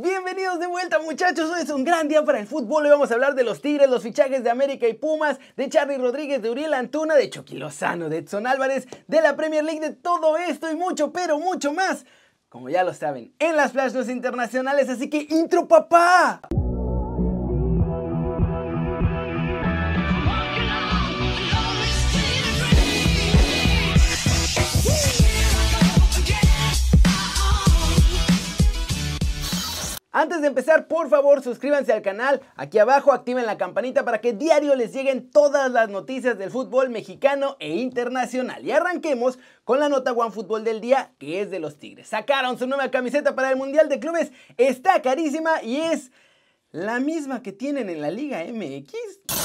Bienvenidos de vuelta muchachos, hoy es un gran día para el fútbol. Hoy vamos a hablar de los Tigres, los fichajes de América y Pumas De Charly Rodríguez, de Uriel Antuna, de Chucky Lozano, de Edson Álvarez De la Premier League, de todo esto y mucho, pero mucho más. Como ya lo saben, en las Flash internacionales, así que intro papá Antes de empezar, por favor, suscríbanse al canal. Aquí abajo activen la campanita para que diario les lleguen todas las noticias del fútbol mexicano e internacional. Y arranquemos con la nota One Fútbol del día, que es de los Tigres. Sacaron su nueva camiseta para el Mundial de Clubes. Está carísima y es la misma que tienen en la Liga MX.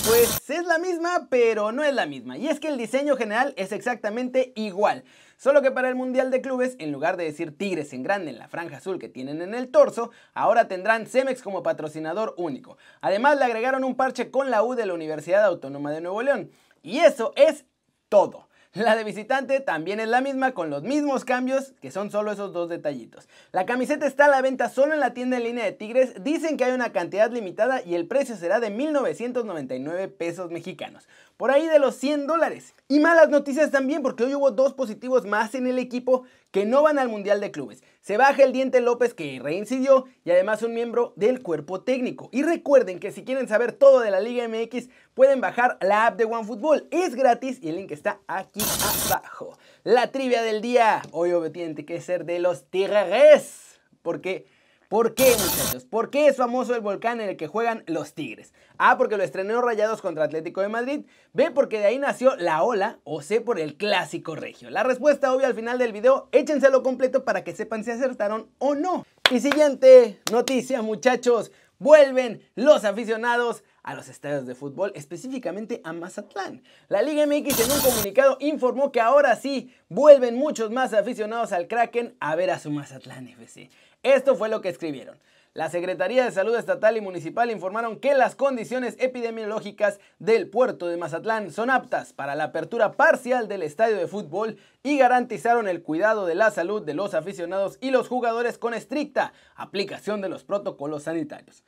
Pues es la misma, pero no es la misma. Y es que el diseño general es exactamente igual. Solo que para el Mundial de Clubes, en lugar de decir Tigres en grande en la franja azul que tienen en el torso, ahora tendrán Cemex como patrocinador único. Además le agregaron un parche con la U de la Universidad Autónoma de Nuevo León. Y eso es todo. La de visitante también es la misma con los mismos cambios, que son solo esos dos detallitos. La camiseta está a la venta solo en la tienda en línea de Tigres, dicen que hay una cantidad limitada y el precio será de 1.999 pesos mexicanos, por ahí de los 100 dólares. Y malas noticias también porque hoy hubo dos positivos más en el equipo que no van al Mundial de Clubes. Se baja el diente López que reincidió y además un miembro del cuerpo técnico. Y recuerden que si quieren saber todo de la Liga MX pueden bajar la app de OneFootball. Es gratis y el link está aquí abajo. La trivia del día. Hoy obviamente tiene que ser de los Tigres. Porque ¿Por qué, muchachos? ¿Por qué es famoso el volcán en el que juegan los Tigres? A, porque lo estrenó Rayados contra Atlético de Madrid. B, porque de ahí nació la ola. O C, por el clásico regio. La respuesta obvia al final del video, échenselo completo para que sepan si acertaron o no. Y siguiente noticia, muchachos. Vuelven los aficionados a los estadios de fútbol, específicamente a Mazatlán. La Liga MX en un comunicado informó que ahora sí vuelven muchos más aficionados al Kraken a ver a su Mazatlán FC. Esto fue lo que escribieron. La Secretaría de Salud Estatal y Municipal informaron que las condiciones epidemiológicas del puerto de Mazatlán son aptas para la apertura parcial del estadio de fútbol y garantizaron el cuidado de la salud de los aficionados y los jugadores con estricta aplicación de los protocolos sanitarios.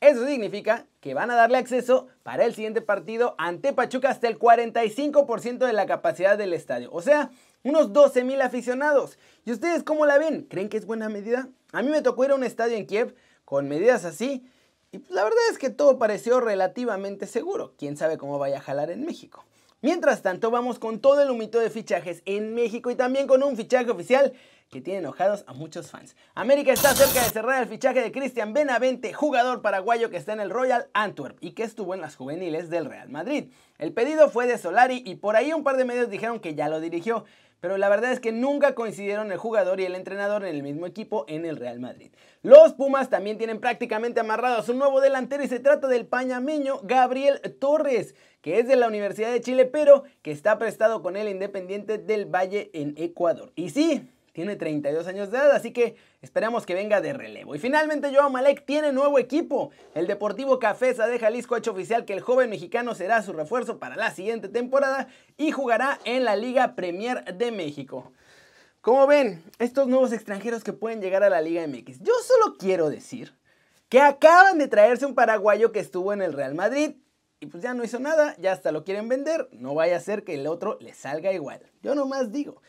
Eso significa que van a darle acceso para el siguiente partido ante Pachuca hasta el 45% de la capacidad del estadio. O sea, unos 12 mil aficionados. ¿Y ustedes cómo la ven? ¿Creen que es buena medida? A mí me tocó ir a un estadio en Kiev con medidas así y pues la verdad es que todo pareció relativamente seguro. ¿Quién sabe cómo vaya a jalar en México? Mientras tanto, vamos con todo el humito de fichajes en México y también con un fichaje oficial que tiene enojados a muchos fans. América está cerca de cerrar el fichaje de Cristian Benavente, jugador paraguayo que está en el Royal Antwerp y que estuvo en las juveniles del Real Madrid. El pedido fue de Solari y por ahí un par de medios dijeron que ya lo dirigió pero la verdad es que nunca coincidieron el jugador y el entrenador en el mismo equipo en el Real Madrid. Los Pumas también tienen prácticamente amarrados un nuevo delantero y se trata del pañameño Gabriel Torres, que es de la Universidad de Chile, pero que está prestado con el Independiente del Valle en Ecuador. Y sí, tiene 32 años de edad, así que esperamos que venga de relevo. Y finalmente Joao Malek tiene nuevo equipo. El Deportivo Cafesa de Jalisco ha hecho oficial que el joven mexicano será su refuerzo para la siguiente temporada y jugará en la Liga Premier de México. Como ven, estos nuevos extranjeros que pueden llegar a la Liga MX, yo solo quiero decir que acaban de traerse un paraguayo que estuvo en el Real Madrid y pues ya no hizo nada, ya hasta lo quieren vender, no vaya a ser que el otro le salga igual. Yo nomás digo.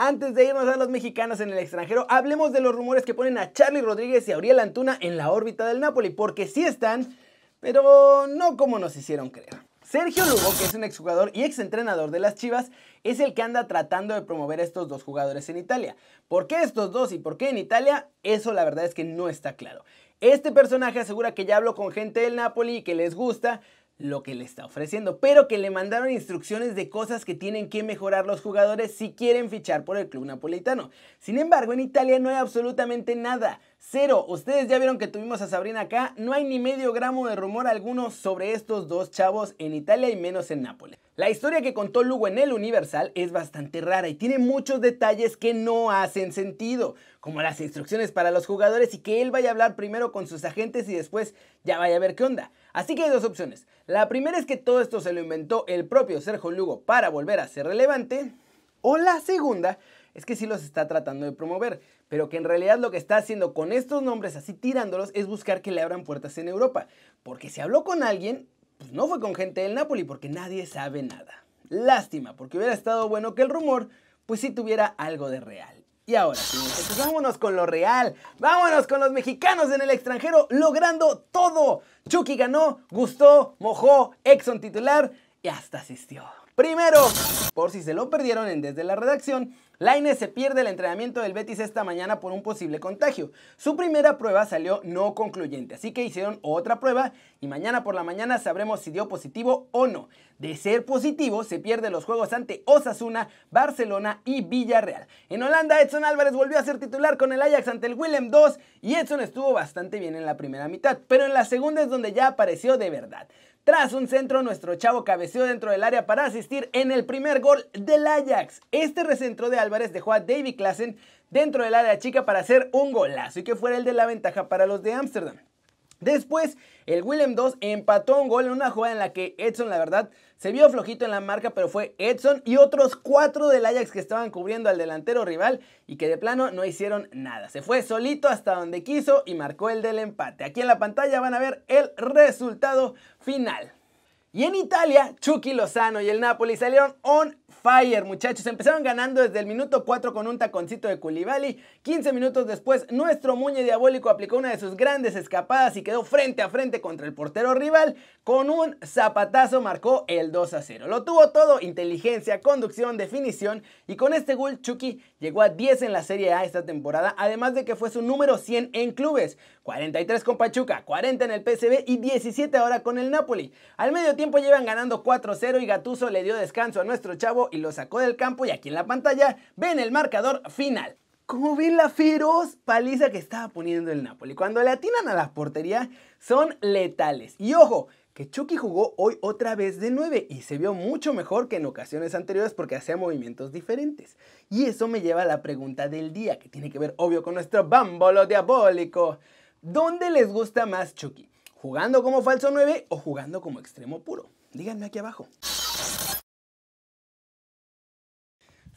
Antes de irnos a los mexicanos en el extranjero, hablemos de los rumores que ponen a Charlie Rodríguez y a Uriel Antuna en la órbita del Napoli, porque sí están, pero no como nos hicieron creer. Sergio Lugo, que es un exjugador y exentrenador de las Chivas, es el que anda tratando de promover a estos dos jugadores en Italia. ¿Por qué estos dos y por qué en Italia? Eso la verdad es que no está claro. Este personaje asegura que ya habló con gente del Napoli y que les gusta, lo que le está ofreciendo, pero que le mandaron instrucciones de cosas que tienen que mejorar los jugadores si quieren fichar por el club napolitano. Sin embargo, en Italia no hay absolutamente nada. Cero. Ustedes ya vieron que tuvimos a Sabrina acá. No hay ni medio gramo de rumor alguno sobre estos dos chavos en Italia y menos en Nápoles. La historia que contó Lugo en el Universal es bastante rara y tiene muchos detalles que no hacen sentido, como las instrucciones para los jugadores y que él vaya a hablar primero con sus agentes y después ya vaya a ver qué onda. Así que hay dos opciones. La primera es que todo esto se lo inventó el propio Sergio Lugo para volver a ser relevante. O la segunda es que sí los está tratando de promover. pero que en realidad lo que está haciendo con estos nombres así tirándolos es buscar que le abran puertas en Europa. Porque si habló con alguien, pues no fue con gente del Napoli porque nadie sabe nada. Lástima, porque hubiera estado bueno que el rumor pues sí tuviera algo de real. Y ahora, pues vámonos con lo real. Vámonos con los mexicanos en el extranjero logrando todo. Chucky ganó, gustó, mojó, Exxon titular y hasta asistió. Primero, por si se lo perdieron en Desde la Redacción, Laine se pierde el entrenamiento del Betis esta mañana por un posible contagio. Su primera prueba salió no concluyente, así que hicieron otra prueba y mañana por la mañana sabremos si dio positivo o no. De ser positivo, se pierde los juegos ante Osasuna, Barcelona y Villarreal. En Holanda, Edson Álvarez volvió a ser titular con el Ajax ante el Willem II y Edson estuvo bastante bien en la primera mitad, pero en la segunda es donde ya apareció de verdad. Tras un centro, nuestro chavo cabeceó dentro del área para asistir en el primer gol del Ajax. Este recentro de Álvarez dejó a David Klassen dentro del área chica para hacer un golazo y que fuera el de la ventaja para los de Ámsterdam. Después, el Willem 2 empató un gol en una jugada en la que Edson, la verdad, se vio flojito en la marca, pero fue Edson y otros cuatro del Ajax que estaban cubriendo al delantero rival y que de plano no hicieron nada. Se fue solito hasta donde quiso y marcó el del empate. Aquí en la pantalla van a ver el resultado final. Y en Italia, Chucky Lozano y el Napoli salieron on fire, muchachos. Empezaron ganando desde el minuto 4 con un taconcito de Koulibaly. 15 minutos después, nuestro Muñe Diabólico aplicó una de sus grandes escapadas y quedó frente a frente contra el portero rival. Con un zapatazo marcó el 2 a 0. Lo tuvo todo, inteligencia, conducción, definición. Y con este gol, Chucky llegó a 10 en la Serie A esta temporada, además de que fue su número 100 en clubes. 43 con Pachuca, 40 en el PSV y 17 ahora con el Napoli. Al medio tiempo llevan ganando 4-0 y Gatuso le dio descanso a nuestro chavo y lo sacó del campo y aquí en la pantalla ven el marcador final. Como ven la feroz paliza que estaba poniendo el Napoli. Cuando le atinan a la portería son letales. Y ojo, que Chucky jugó hoy otra vez de 9 y se vio mucho mejor que en ocasiones anteriores porque hacía movimientos diferentes. Y eso me lleva a la pregunta del día, que tiene que ver obvio con nuestro bámbolo diabólico. ¿Dónde les gusta más Chucky? ¿Jugando como falso 9 o jugando como extremo puro? Díganme aquí abajo.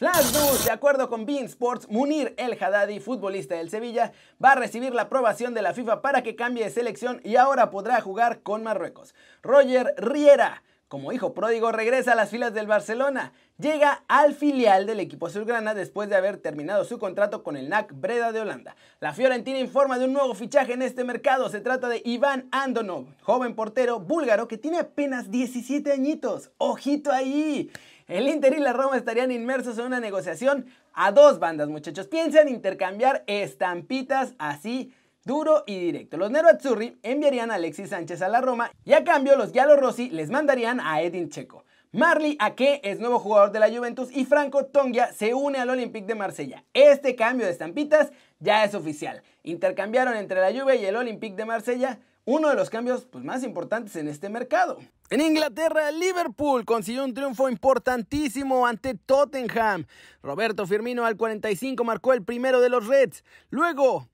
Flash News, de acuerdo con Bean Sports, Munir El Haddadi, futbolista del Sevilla, va a recibir la aprobación de la FIFA para que cambie de selección y ahora podrá jugar con Marruecos. Roger Riera, como hijo pródigo, regresa a las filas del Barcelona. Llega al filial del equipo azulgrana después de haber terminado su contrato con el NAC Breda de Holanda. La Fiorentina informa de un nuevo fichaje en este mercado. Se trata de Iván Andonov, joven portero búlgaro que tiene apenas 17 añitos. ¡Ojito ahí! El Inter y la Roma estarían inmersos en una negociación a dos bandas, muchachos. Piensan intercambiar estampitas así duro y directo. Los Nero Azzurri enviarían a Alexis Sánchez a la Roma y a cambio los Giallo Rossi les mandarían a Edin Checo. Marley Ake es nuevo jugador de la Juventus y Franco Tongia se une al Olympique de Marsella. Este cambio de estampitas ya es oficial. Intercambiaron entre la Juve y el Olympique de Marsella uno de los cambios pues, más importantes en este mercado. En Inglaterra, Liverpool consiguió un triunfo importantísimo ante Tottenham. Roberto Firmino al 45 marcó el primero de los Reds. Luego,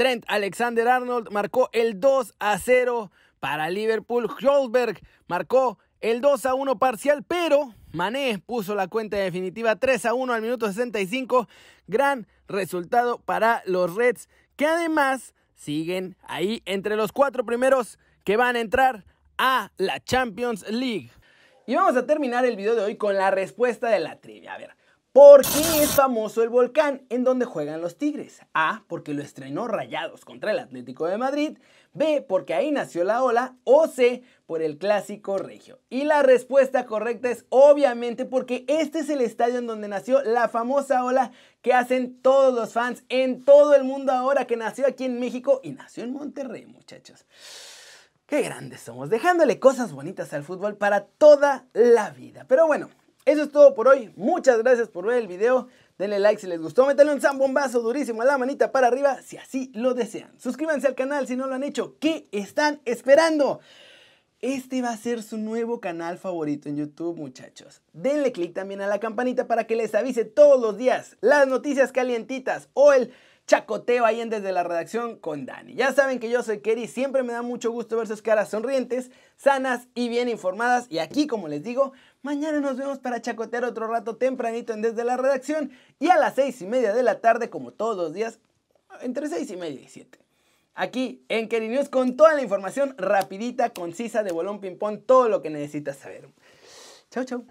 Trent Alexander Arnold marcó el 2 a 0 para Liverpool. Holberg marcó el 2 a 1 parcial, pero Mané puso la cuenta definitiva 3 a 1 al minuto 65. Gran resultado para los Reds, que además siguen ahí entre los cuatro primeros que van a entrar a la Champions League. Y vamos a terminar el video de hoy con la respuesta de la trivia. A ver, ¿Por qué es famoso el volcán en donde juegan los Tigres? A. Porque lo estrenó Rayados contra el Atlético de Madrid. B. Porque ahí nació la ola. O C. Por el clásico regio. Y la respuesta correcta es obviamente porque este es el estadio en donde nació la famosa ola que hacen todos los fans en todo el mundo ahora que nació aquí en México y nació en Monterrey, muchachos. Qué grandes somos, dejándole cosas bonitas al fútbol para toda la vida. Pero bueno, eso es todo por hoy. Muchas gracias por ver el video. Denle like si les gustó. Métanle un zambombazo durísimo a la manita para arriba si así lo desean. Suscríbanse al canal si no lo han hecho. ¿Qué están esperando? Este va a ser su nuevo canal favorito en YouTube, muchachos. Denle click también a la campanita para que les avise todos los días las noticias calientitas o el chacoteo ahí en desde la redacción con Dani. Ya saben que yo soy Kerry, siempre me da mucho gusto ver sus caras sonrientes, sanas y bien informadas. Y aquí, como les digo, mañana nos vemos para chacotear otro rato tempranito en desde la redacción y a las seis y media de la tarde, como todos los días, entre 6 y media y 7. Aquí en Keri News con toda la información rapidita, concisa de Bolón Ping Pong, todo lo que necesitas saber. Chau, chau.